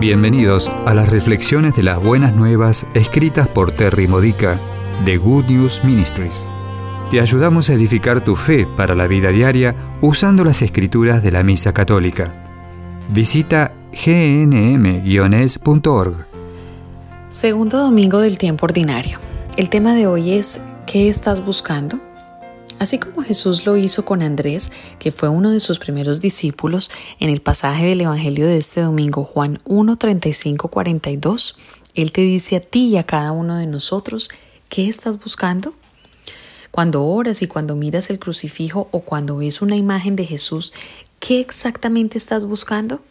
Bienvenidos a las reflexiones de las buenas nuevas escritas por Terry Modica de Good News Ministries. Te ayudamos a edificar tu fe para la vida diaria usando las escrituras de la Misa Católica. Visita gnm-es.org. Segundo domingo del tiempo ordinario. El tema de hoy es ¿qué estás buscando? Así como Jesús lo hizo con Andrés, que fue uno de sus primeros discípulos, en el pasaje del Evangelio de este domingo, Juan 1, 35, 42, Él te dice a ti y a cada uno de nosotros, ¿qué estás buscando? Cuando oras y cuando miras el crucifijo o cuando ves una imagen de Jesús, ¿qué exactamente estás buscando?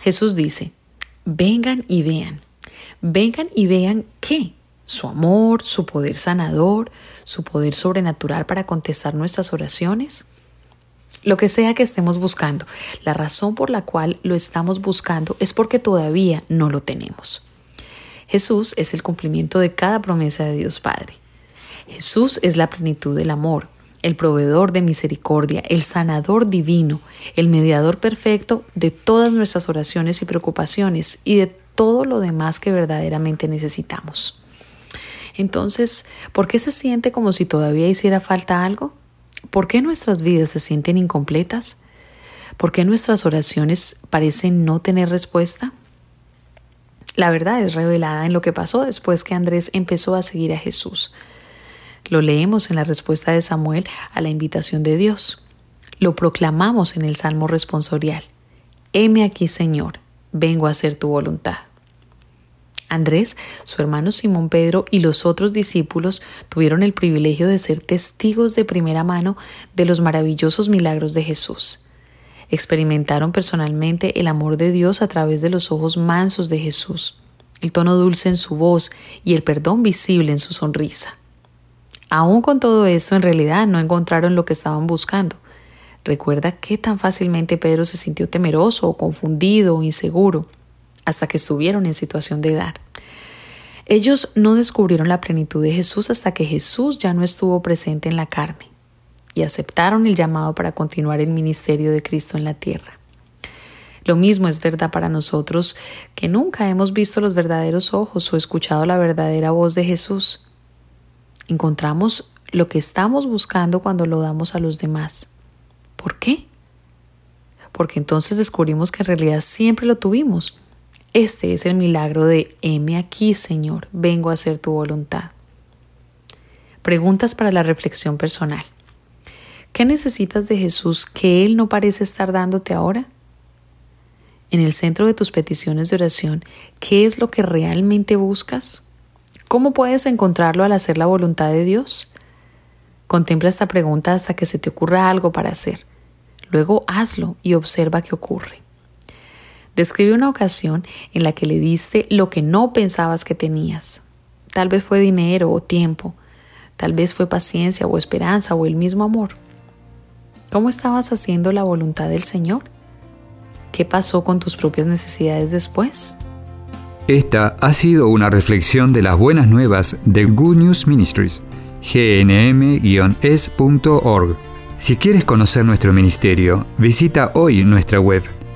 Jesús dice, vengan y vean. Vengan y vean qué su amor, su poder sanador, su poder sobrenatural para contestar nuestras oraciones. Lo que sea que estemos buscando, la razón por la cual lo estamos buscando es porque todavía no lo tenemos. Jesús es el cumplimiento de cada promesa de Dios Padre. Jesús es la plenitud del amor, el proveedor de misericordia, el sanador divino, el mediador perfecto de todas nuestras oraciones y preocupaciones y de todo lo demás que verdaderamente necesitamos. Entonces, ¿por qué se siente como si todavía hiciera falta algo? ¿Por qué nuestras vidas se sienten incompletas? ¿Por qué nuestras oraciones parecen no tener respuesta? La verdad es revelada en lo que pasó después que Andrés empezó a seguir a Jesús. Lo leemos en la respuesta de Samuel a la invitación de Dios. Lo proclamamos en el Salmo responsorial. Heme aquí, Señor, vengo a hacer tu voluntad. Andrés, su hermano Simón Pedro y los otros discípulos tuvieron el privilegio de ser testigos de primera mano de los maravillosos milagros de Jesús. Experimentaron personalmente el amor de Dios a través de los ojos mansos de Jesús, el tono dulce en su voz y el perdón visible en su sonrisa. Aún con todo esto, en realidad no encontraron lo que estaban buscando. Recuerda qué tan fácilmente Pedro se sintió temeroso confundido o inseguro hasta que estuvieron en situación de dar. Ellos no descubrieron la plenitud de Jesús hasta que Jesús ya no estuvo presente en la carne y aceptaron el llamado para continuar el ministerio de Cristo en la tierra. Lo mismo es verdad para nosotros que nunca hemos visto los verdaderos ojos o escuchado la verdadera voz de Jesús. Encontramos lo que estamos buscando cuando lo damos a los demás. ¿Por qué? Porque entonces descubrimos que en realidad siempre lo tuvimos este es el milagro de heme aquí, Señor, vengo a hacer tu voluntad. Preguntas para la reflexión personal. ¿Qué necesitas de Jesús que Él no parece estar dándote ahora? En el centro de tus peticiones de oración, ¿qué es lo que realmente buscas? ¿Cómo puedes encontrarlo al hacer la voluntad de Dios? Contempla esta pregunta hasta que se te ocurra algo para hacer. Luego hazlo y observa qué ocurre. Describe una ocasión en la que le diste lo que no pensabas que tenías. Tal vez fue dinero o tiempo, tal vez fue paciencia o esperanza o el mismo amor. ¿Cómo estabas haciendo la voluntad del Señor? ¿Qué pasó con tus propias necesidades después? Esta ha sido una reflexión de las buenas nuevas de Good News Ministries, gnm-es.org. Si quieres conocer nuestro ministerio, visita hoy nuestra web